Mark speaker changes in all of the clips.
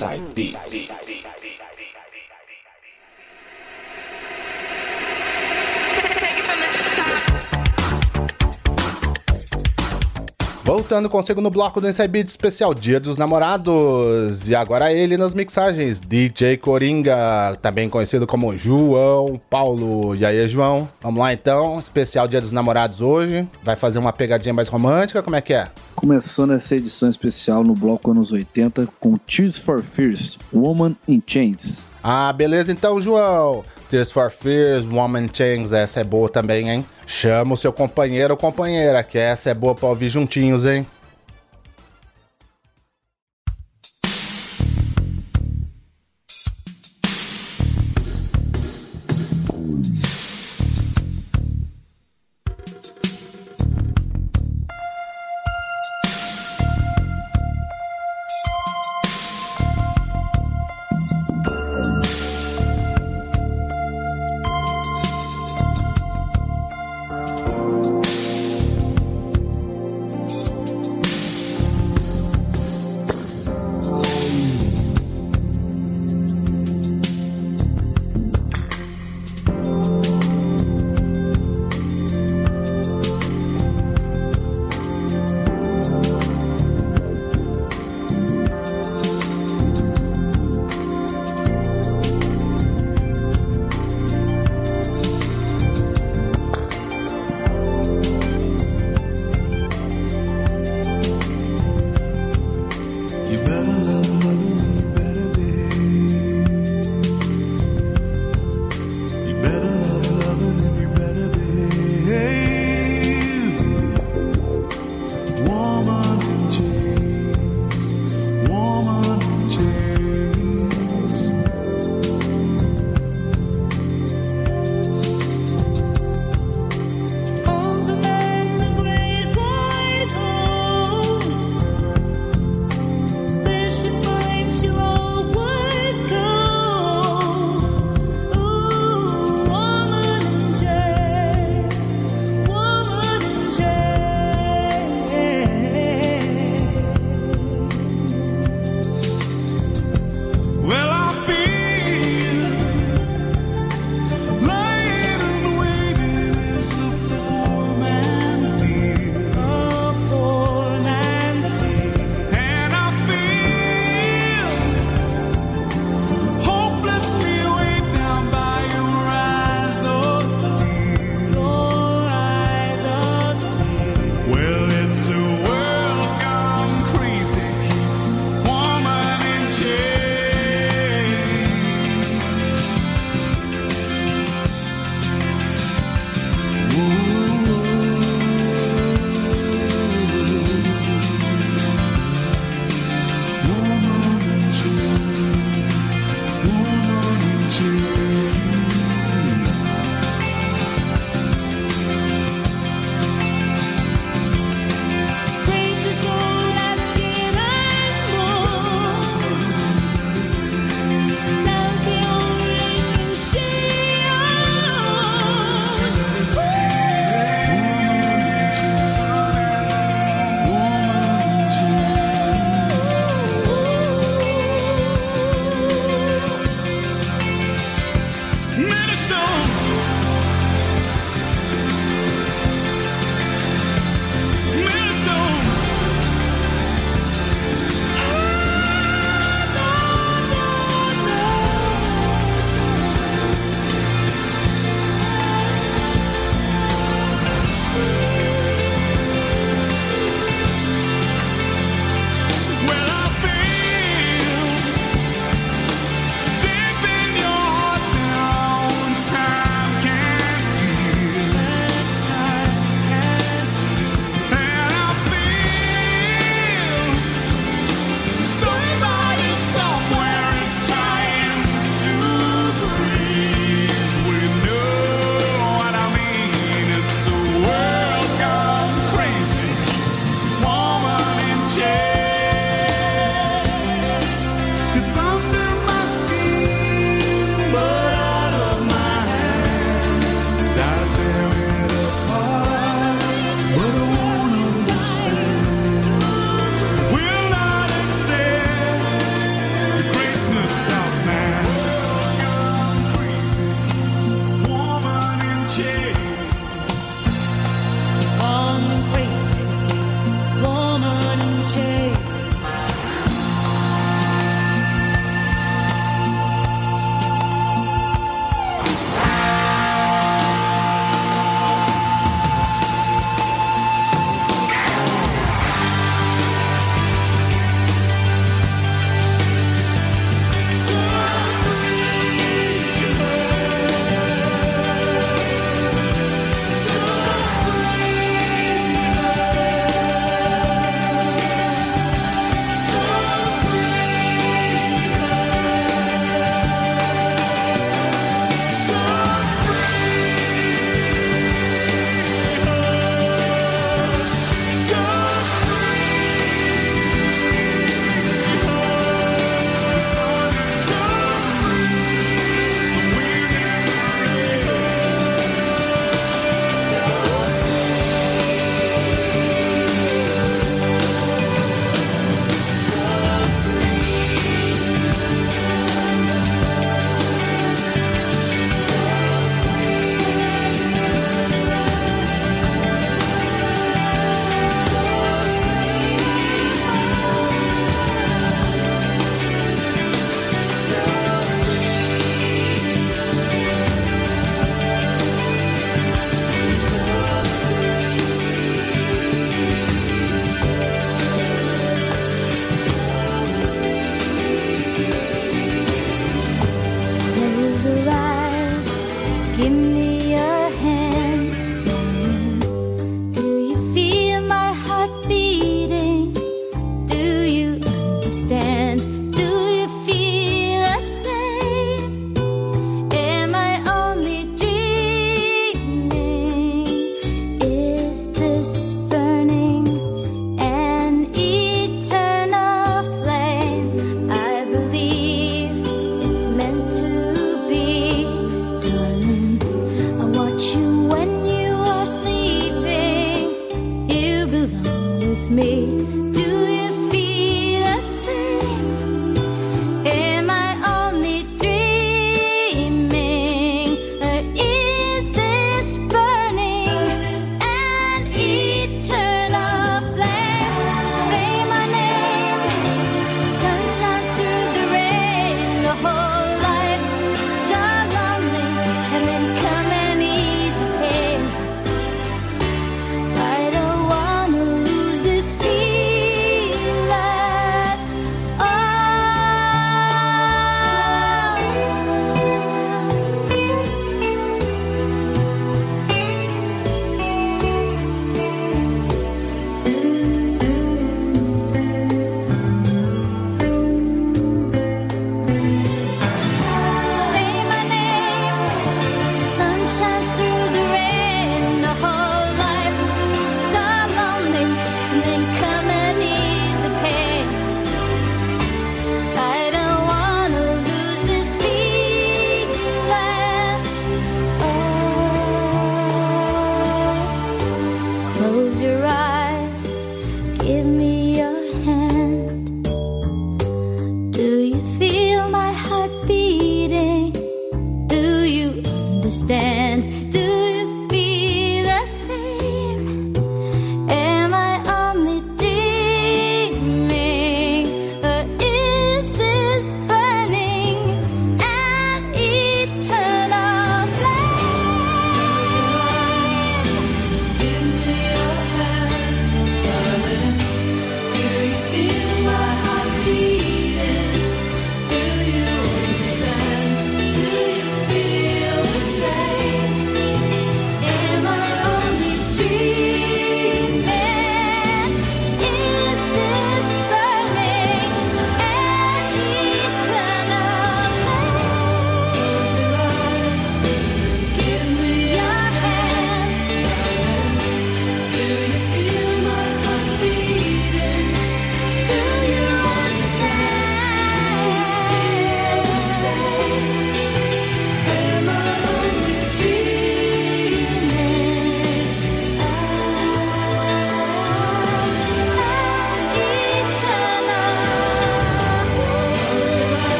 Speaker 1: Inside Beats. Voltando consigo no bloco do Inside Beats especial Dia dos Namorados. E agora ele nas mixagens, DJ Coringa, também conhecido como João Paulo. E aí, João? Vamos lá então, especial Dia dos Namorados hoje. Vai fazer uma pegadinha mais romântica, como é que é?
Speaker 2: Começando essa edição especial no bloco anos 80 com Tears for Fears, Woman in Chains.
Speaker 1: Ah, beleza então, João. Tears for Fears, Woman Chains, essa é boa também, hein? Chama o seu companheiro ou companheira, que essa é boa pra ouvir juntinhos, hein?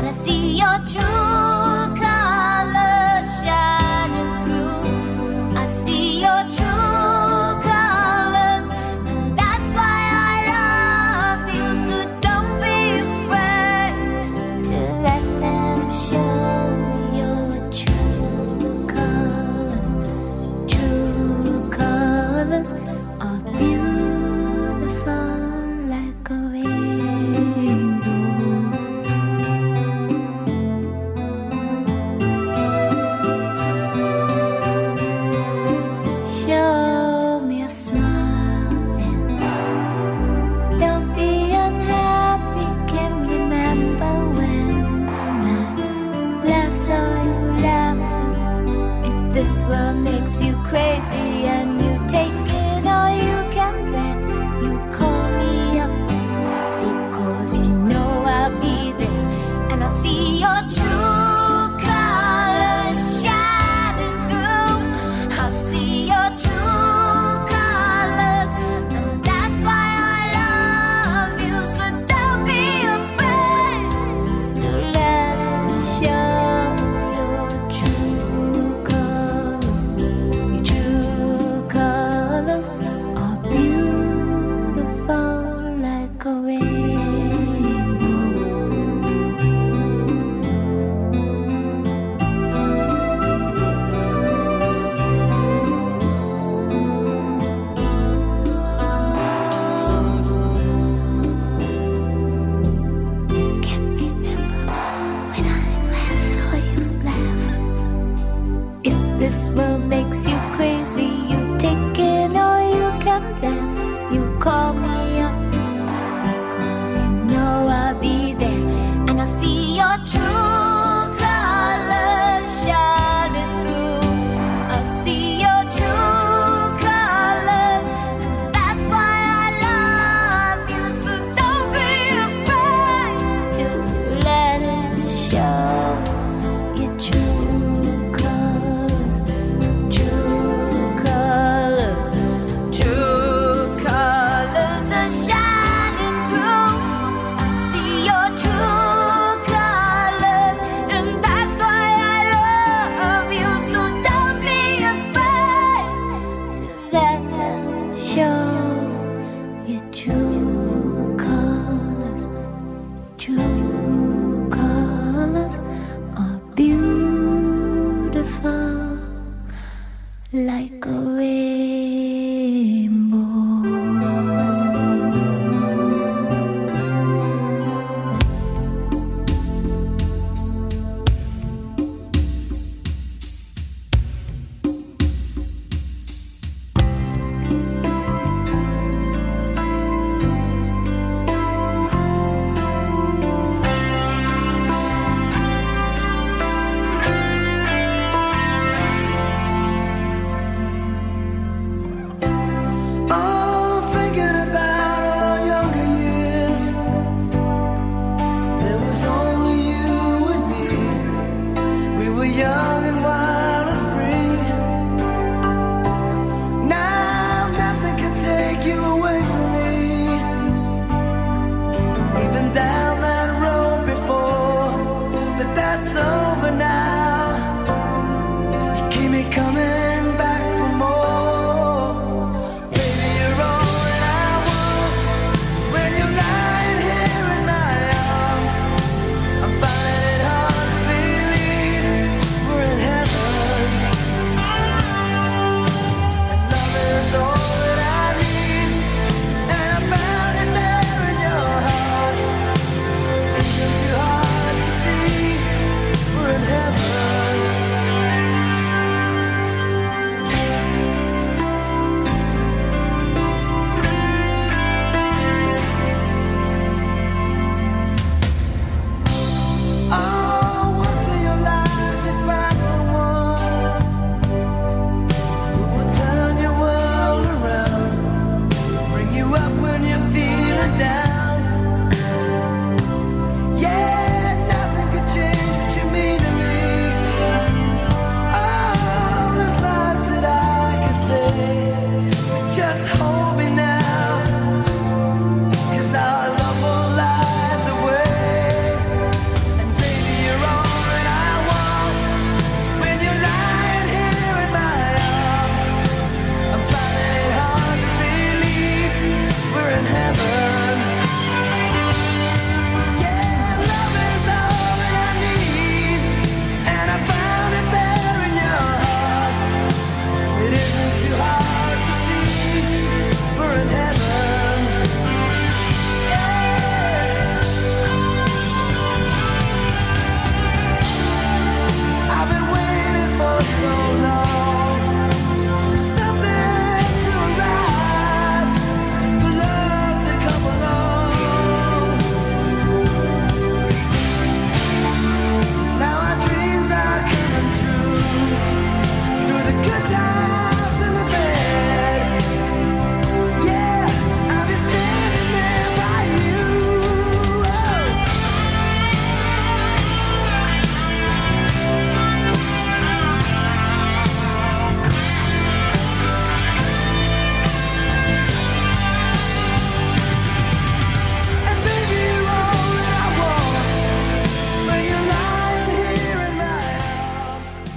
Speaker 3: We're in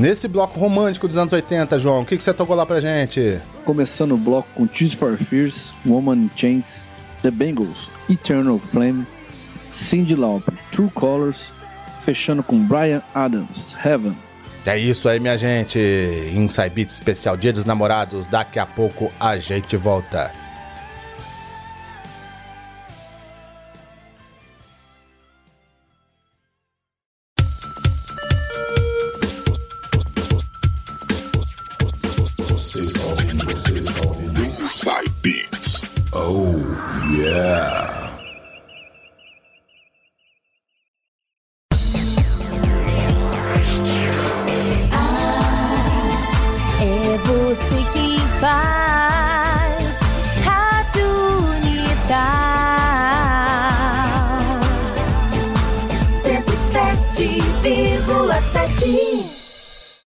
Speaker 1: Nesse bloco romântico dos anos 80, João, o que, que você tocou lá pra gente?
Speaker 2: Começando o bloco com Tears for Fears, Woman in Chains, The Bengals, Eternal Flame, Cindy Lauper, True Colors, fechando com Brian Adams, Heaven.
Speaker 1: É isso aí, minha gente. Inside Beats especial Dia dos Namorados. Daqui a pouco a gente volta.
Speaker 3: Yeah.